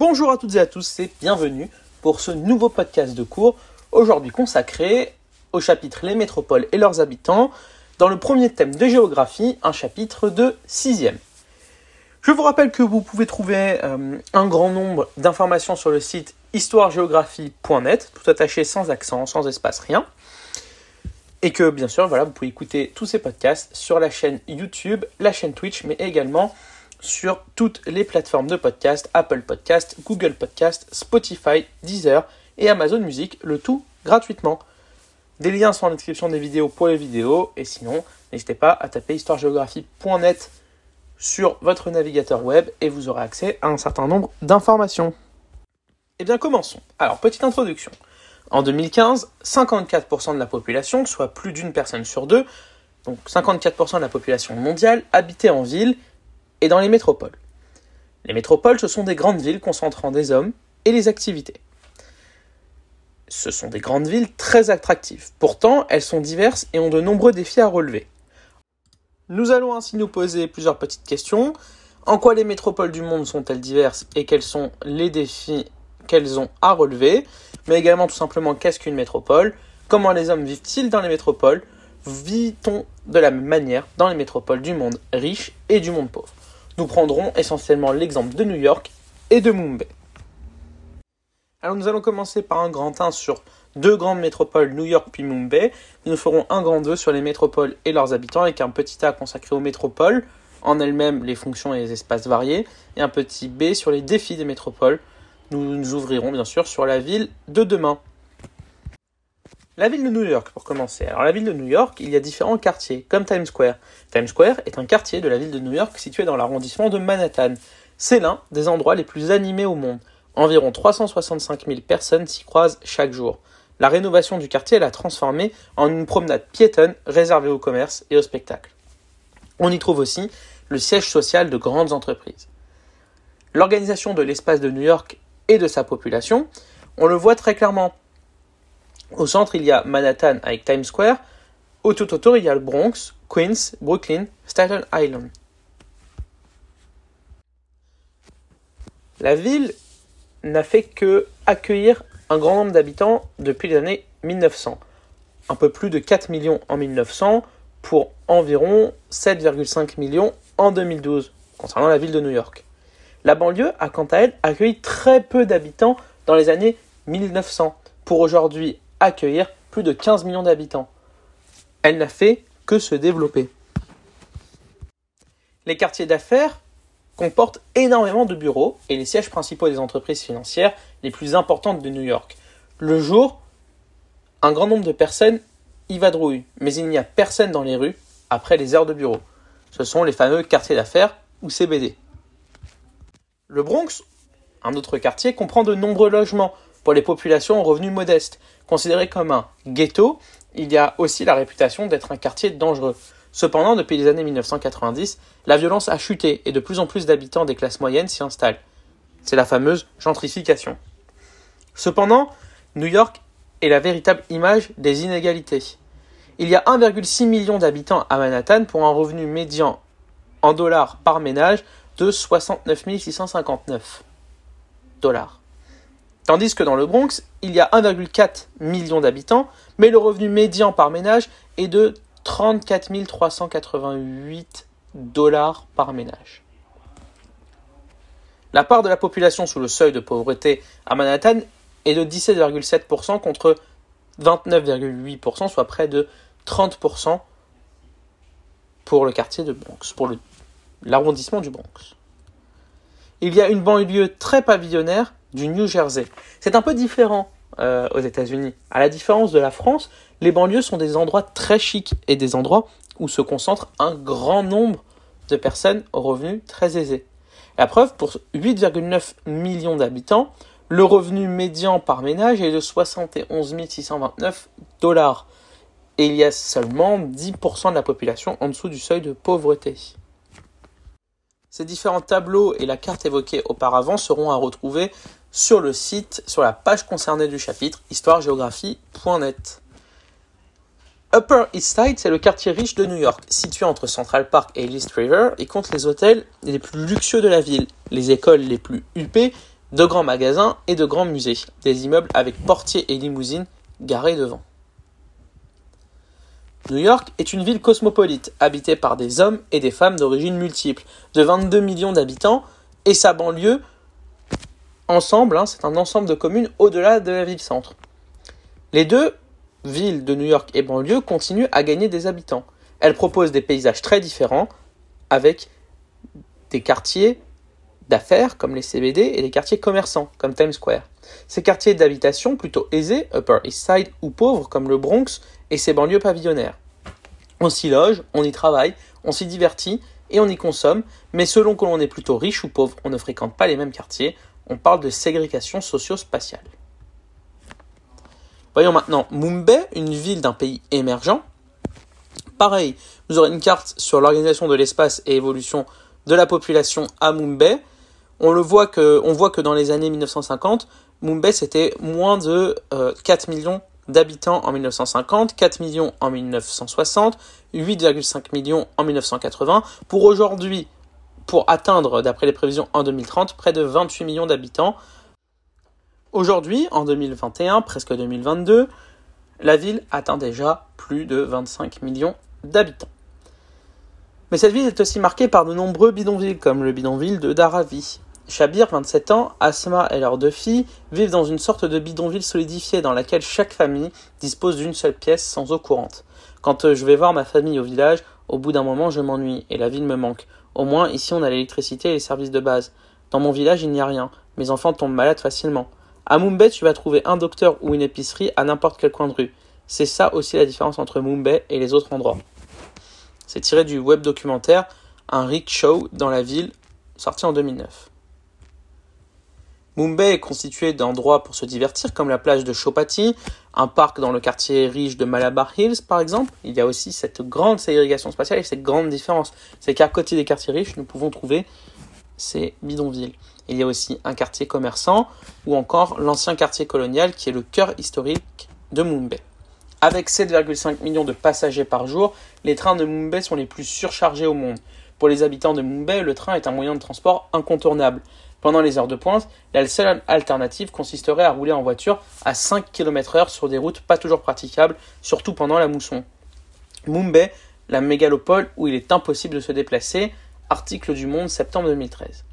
Bonjour à toutes et à tous et bienvenue pour ce nouveau podcast de cours, aujourd'hui consacré au chapitre Les métropoles et leurs habitants, dans le premier thème de géographie, un chapitre de 6 Je vous rappelle que vous pouvez trouver euh, un grand nombre d'informations sur le site histoiregéographie.net, tout attaché sans accent, sans espace, rien. Et que bien sûr, voilà, vous pouvez écouter tous ces podcasts sur la chaîne YouTube, la chaîne Twitch, mais également sur toutes les plateformes de podcast, Apple Podcast, Google Podcast, Spotify, Deezer et Amazon Music, le tout gratuitement. Des liens sont en description des vidéos pour les vidéos, et sinon, n'hésitez pas à taper histoiregéographie.net sur votre navigateur web et vous aurez accès à un certain nombre d'informations. Eh bien, commençons. Alors, petite introduction. En 2015, 54% de la population, soit plus d'une personne sur deux, donc 54% de la population mondiale, habitait en ville et dans les métropoles. Les métropoles, ce sont des grandes villes concentrant des hommes et les activités. Ce sont des grandes villes très attractives. Pourtant, elles sont diverses et ont de nombreux défis à relever. Nous allons ainsi nous poser plusieurs petites questions. En quoi les métropoles du monde sont-elles diverses et quels sont les défis qu'elles ont à relever? Mais également tout simplement qu'est-ce qu'une métropole, comment les hommes vivent-ils dans les métropoles, vit-on de la même manière dans les métropoles du monde riche et du monde pauvre? Nous prendrons essentiellement l'exemple de New York et de Mumbai. Alors nous allons commencer par un grand 1 sur deux grandes métropoles, New York puis Mumbai. Nous ferons un grand 2 sur les métropoles et leurs habitants avec un petit A consacré aux métropoles, en elles-mêmes les fonctions et les espaces variés, et un petit B sur les défis des métropoles, nous nous ouvrirons bien sûr sur la ville de demain. La ville de New York, pour commencer. Alors, la ville de New York, il y a différents quartiers, comme Times Square. Times Square est un quartier de la ville de New York situé dans l'arrondissement de Manhattan. C'est l'un des endroits les plus animés au monde. Environ 365 000 personnes s'y croisent chaque jour. La rénovation du quartier l'a transformé en une promenade piétonne réservée au commerce et au spectacle. On y trouve aussi le siège social de grandes entreprises. L'organisation de l'espace de New York et de sa population, on le voit très clairement. Au centre, il y a Manhattan avec Times Square. Au tout autour, il y a le Bronx, Queens, Brooklyn, Staten Island. La ville n'a fait que accueillir un grand nombre d'habitants depuis les années 1900. Un peu plus de 4 millions en 1900 pour environ 7,5 millions en 2012 concernant la ville de New York. La banlieue a quant à elle accueilli très peu d'habitants dans les années 1900 pour aujourd'hui accueillir plus de 15 millions d'habitants. Elle n'a fait que se développer. Les quartiers d'affaires comportent énormément de bureaux et les sièges principaux des entreprises financières les plus importantes de New York. Le jour, un grand nombre de personnes y vadrouillent, mais il n'y a personne dans les rues après les heures de bureau. Ce sont les fameux quartiers d'affaires ou CBD. Le Bronx, un autre quartier, comprend de nombreux logements pour les populations aux revenus modestes. Considéré comme un ghetto, il y a aussi la réputation d'être un quartier dangereux. Cependant, depuis les années 1990, la violence a chuté et de plus en plus d'habitants des classes moyennes s'y installent. C'est la fameuse gentrification. Cependant, New York est la véritable image des inégalités. Il y a 1,6 million d'habitants à Manhattan pour un revenu médian en dollars par ménage de 69 659 dollars. Tandis que dans le Bronx, il y a 1,4 million d'habitants, mais le revenu médian par ménage est de 34 388 dollars par ménage. La part de la population sous le seuil de pauvreté à Manhattan est de 17,7% contre 29,8%, soit près de 30% pour le quartier de Bronx, pour l'arrondissement du Bronx. Il y a une banlieue très pavillonnaire du New Jersey. C'est un peu différent euh, aux États-Unis. À la différence de la France, les banlieues sont des endroits très chics et des endroits où se concentre un grand nombre de personnes aux revenus très aisés. La preuve, pour 8,9 millions d'habitants, le revenu médian par ménage est de 71 629 dollars. Et il y a seulement 10% de la population en dessous du seuil de pauvreté. Ces différents tableaux et la carte évoquée auparavant seront à retrouver sur le site, sur la page concernée du chapitre histoiregéographie.net. Upper East Side, c'est le quartier riche de New York, situé entre Central Park et East River, et compte les hôtels les plus luxueux de la ville, les écoles les plus huppées, de grands magasins et de grands musées, des immeubles avec portiers et limousines garés devant. New York est une ville cosmopolite, habitée par des hommes et des femmes d'origine multiples, de 22 millions d'habitants, et sa banlieue, ensemble, hein, c'est un ensemble de communes au-delà de la ville-centre. Les deux villes de New York et banlieue continuent à gagner des habitants. Elles proposent des paysages très différents, avec des quartiers d'affaires comme les CBD et des quartiers commerçants comme Times Square. Ces quartiers d'habitation plutôt aisés, Upper East Side ou pauvres comme le Bronx et ses banlieues pavillonnaires. On s'y loge, on y travaille, on s'y divertit et on y consomme, mais selon que l'on est plutôt riche ou pauvre, on ne fréquente pas les mêmes quartiers, on parle de ségrégation socio-spatiale. Voyons maintenant Mumbai, une ville d'un pays émergent. Pareil, vous aurez une carte sur l'organisation de l'espace et évolution de la population à Mumbai. On, le voit que, on voit dans les années 1950, Mumbai c'était moins de 4 euh, millions d'habitants en 1950, 4 millions en 1960, 8,5 millions en 1980, pour aujourd'hui, pour atteindre, d'après les prévisions en 2030, près de 28 millions d'habitants. Aujourd'hui, en 2021, presque 2022, la ville atteint déjà plus de 25 millions d'habitants. Mais cette ville est aussi marquée par de nombreux bidonvilles, comme le bidonville de Dharavi, Shabir, 27 ans, Asma et leurs deux filles vivent dans une sorte de bidonville solidifié dans laquelle chaque famille dispose d'une seule pièce sans eau courante. Quand je vais voir ma famille au village, au bout d'un moment je m'ennuie et la ville me manque. Au moins ici on a l'électricité et les services de base. Dans mon village il n'y a rien. Mes enfants tombent malades facilement. À Mumbai tu vas trouver un docteur ou une épicerie à n'importe quel coin de rue. C'est ça aussi la différence entre Mumbai et les autres endroits. C'est tiré du web documentaire Un Show dans la ville, sorti en 2009. Mumbai est constitué d'endroits pour se divertir comme la plage de Chopati, un parc dans le quartier riche de Malabar Hills par exemple. Il y a aussi cette grande ségrégation spatiale et cette grande différence. C'est qu'à côté des quartiers riches, nous pouvons trouver ces bidonvilles. Il y a aussi un quartier commerçant ou encore l'ancien quartier colonial qui est le cœur historique de Mumbai. Avec 7,5 millions de passagers par jour, les trains de Mumbai sont les plus surchargés au monde. Pour les habitants de Mumbai, le train est un moyen de transport incontournable. Pendant les heures de pointe, la seule alternative consisterait à rouler en voiture à 5 km/h sur des routes pas toujours praticables, surtout pendant la mousson. Mumbai, la mégalopole où il est impossible de se déplacer, article du Monde, septembre 2013.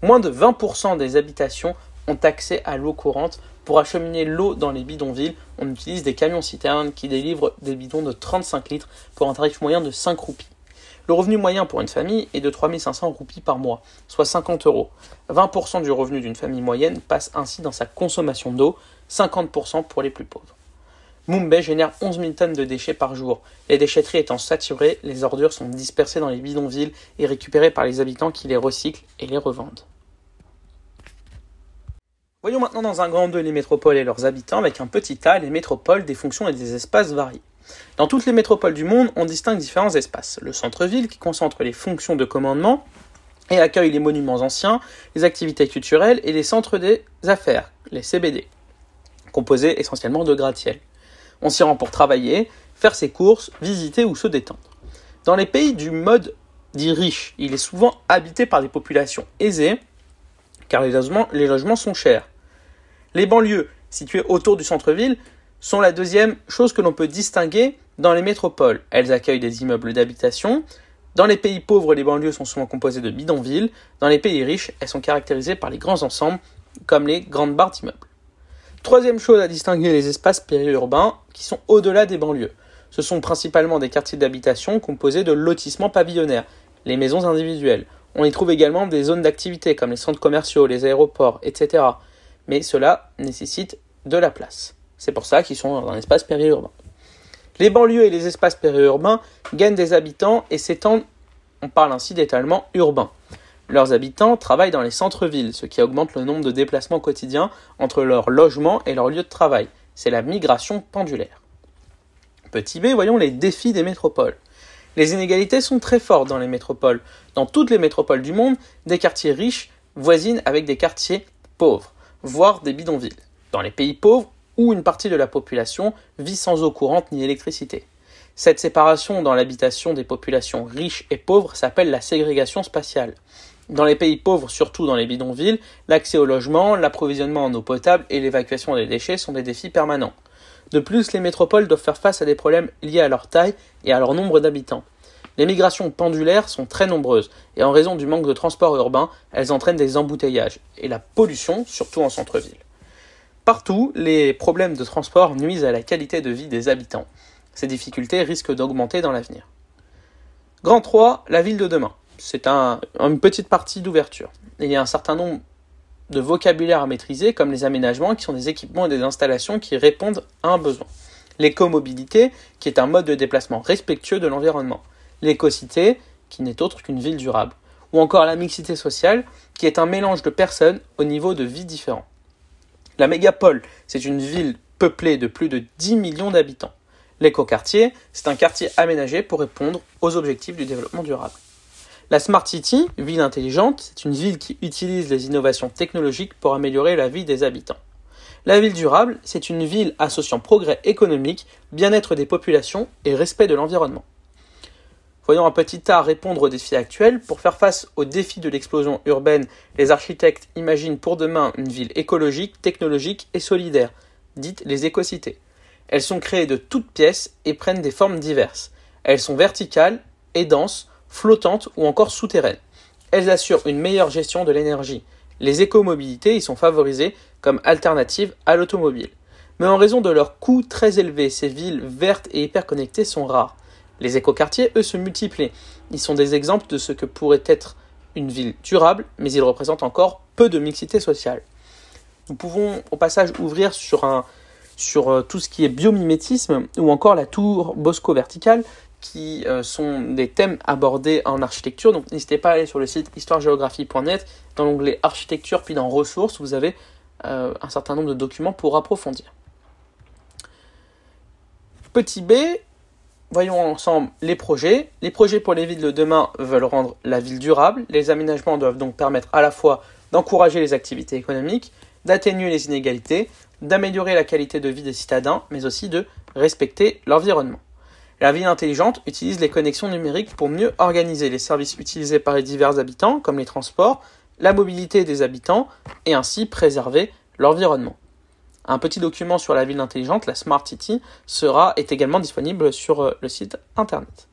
Moins de 20% des habitations ont accès à l'eau courante. Pour acheminer l'eau dans les bidonvilles, on utilise des camions-citernes qui délivrent des bidons de 35 litres pour un tarif moyen de 5 roupies. Le revenu moyen pour une famille est de 3500 roupies par mois, soit 50 euros. 20% du revenu d'une famille moyenne passe ainsi dans sa consommation d'eau, 50% pour les plus pauvres. Mumbai génère 11 000 tonnes de déchets par jour. Les déchetteries étant saturées, les ordures sont dispersées dans les bidonvilles et récupérées par les habitants qui les recyclent et les revendent. Voyons maintenant dans un grand 2 les métropoles et leurs habitants avec un petit A les métropoles, des fonctions et des espaces variés. Dans toutes les métropoles du monde, on distingue différents espaces. Le centre-ville qui concentre les fonctions de commandement et accueille les monuments anciens, les activités culturelles et les centres des affaires, les CBD, composés essentiellement de gratte-ciel. On s'y rend pour travailler, faire ses courses, visiter ou se détendre. Dans les pays du mode dit riche, il est souvent habité par des populations aisées, car les logements, sont chers. Les banlieues, situées autour du centre-ville, sont la deuxième chose que l'on peut distinguer dans les métropoles. Elles accueillent des immeubles d'habitation. Dans les pays pauvres, les banlieues sont souvent composées de bidonvilles. Dans les pays riches, elles sont caractérisées par les grands ensembles, comme les grandes barres d'immeubles. Troisième chose à distinguer, les espaces périurbains qui sont au-delà des banlieues. Ce sont principalement des quartiers d'habitation composés de lotissements pavillonnaires, les maisons individuelles. On y trouve également des zones d'activité comme les centres commerciaux, les aéroports, etc. Mais cela nécessite de la place. C'est pour ça qu'ils sont dans un espace périurbain. Les banlieues et les espaces périurbains gagnent des habitants et s'étendent, on parle ainsi d'étalement urbain. Leurs habitants travaillent dans les centres-villes, ce qui augmente le nombre de déplacements quotidiens entre leur logement et leur lieu de travail. C'est la migration pendulaire. Petit b, voyons les défis des métropoles. Les inégalités sont très fortes dans les métropoles. Dans toutes les métropoles du monde, des quartiers riches voisinent avec des quartiers pauvres, voire des bidonvilles. Dans les pays pauvres, où une partie de la population vit sans eau courante ni électricité. Cette séparation dans l'habitation des populations riches et pauvres s'appelle la ségrégation spatiale. Dans les pays pauvres, surtout dans les bidonvilles, l'accès au logement, l'approvisionnement en eau potable et l'évacuation des déchets sont des défis permanents. De plus, les métropoles doivent faire face à des problèmes liés à leur taille et à leur nombre d'habitants. Les migrations pendulaires sont très nombreuses et en raison du manque de transport urbain, elles entraînent des embouteillages et la pollution, surtout en centre-ville. Partout, les problèmes de transport nuisent à la qualité de vie des habitants. Ces difficultés risquent d'augmenter dans l'avenir. Grand 3, la ville de demain. C'est une petite partie d'ouverture. Il y a un certain nombre de vocabulaire à maîtriser, comme les aménagements, qui sont des équipements et des installations qui répondent à un besoin. L'écomobilité, qui est un mode de déplacement respectueux de l'environnement. L'écocité, qui n'est autre qu'une ville durable. Ou encore la mixité sociale, qui est un mélange de personnes au niveau de vie différent. La mégapole, c'est une ville peuplée de plus de 10 millions d'habitants. L'écoquartier, c'est un quartier aménagé pour répondre aux objectifs du développement durable. La Smart City, ville intelligente, c'est une ville qui utilise les innovations technologiques pour améliorer la vie des habitants. La ville durable, c'est une ville associant progrès économique, bien-être des populations et respect de l'environnement. Voyons un petit tas répondre aux défis actuels. Pour faire face aux défis de l'explosion urbaine, les architectes imaginent pour demain une ville écologique, technologique et solidaire, dite les écocités. Elles sont créées de toutes pièces et prennent des formes diverses. Elles sont verticales et denses, flottantes ou encore souterraines. Elles assurent une meilleure gestion de l'énergie. Les écomobilités y sont favorisées comme alternative à l'automobile. Mais en raison de leur coût très élevé, ces villes vertes et hyperconnectées sont rares. Les écoquartiers, eux, se multiplient. Ils sont des exemples de ce que pourrait être une ville durable, mais ils représentent encore peu de mixité sociale. Nous pouvons au passage ouvrir sur euh, tout ce qui est biomimétisme ou encore la tour Bosco verticale qui euh, sont des thèmes abordés en architecture. Donc n'hésitez pas à aller sur le site histoiregéographie.net dans l'onglet architecture puis dans ressources, vous avez euh, un certain nombre de documents pour approfondir. Petit b, voyons ensemble les projets. Les projets pour les villes de demain veulent rendre la ville durable. Les aménagements doivent donc permettre à la fois d'encourager les activités économiques, d'atténuer les inégalités, d'améliorer la qualité de vie des citadins, mais aussi de respecter l'environnement. La ville intelligente utilise les connexions numériques pour mieux organiser les services utilisés par les divers habitants, comme les transports, la mobilité des habitants, et ainsi préserver l'environnement. Un petit document sur la ville intelligente, la Smart City, sera est également disponible sur euh, le site internet.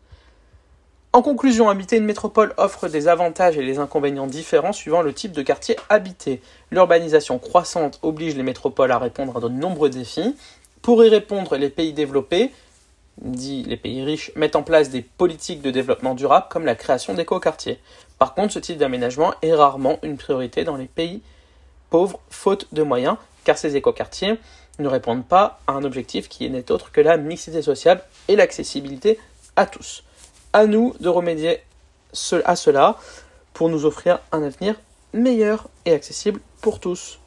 En conclusion, habiter une métropole offre des avantages et des inconvénients différents suivant le type de quartier habité. L'urbanisation croissante oblige les métropoles à répondre à de nombreux défis. Pour y répondre, les pays développés, dit les pays riches, mettent en place des politiques de développement durable comme la création d'éco-quartiers. Par contre, ce type d'aménagement est rarement une priorité dans les pays pauvres faute de moyens, car ces éco-quartiers ne répondent pas à un objectif qui n'est autre que la mixité sociale et l'accessibilité à tous à nous de remédier à cela pour nous offrir un avenir meilleur et accessible pour tous.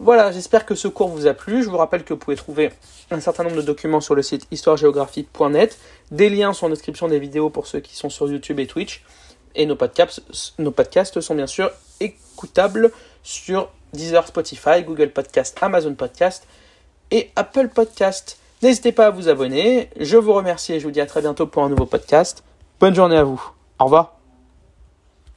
Voilà, j'espère que ce cours vous a plu. Je vous rappelle que vous pouvez trouver un certain nombre de documents sur le site histoiregéographie.net. Des liens sont en description des vidéos pour ceux qui sont sur YouTube et Twitch. Et nos podcasts, nos podcasts sont bien sûr écoutables sur Deezer, Spotify, Google Podcast, Amazon Podcast et Apple Podcast. N'hésitez pas à vous abonner. Je vous remercie et je vous dis à très bientôt pour un nouveau podcast. Bonne journée à vous. Au revoir.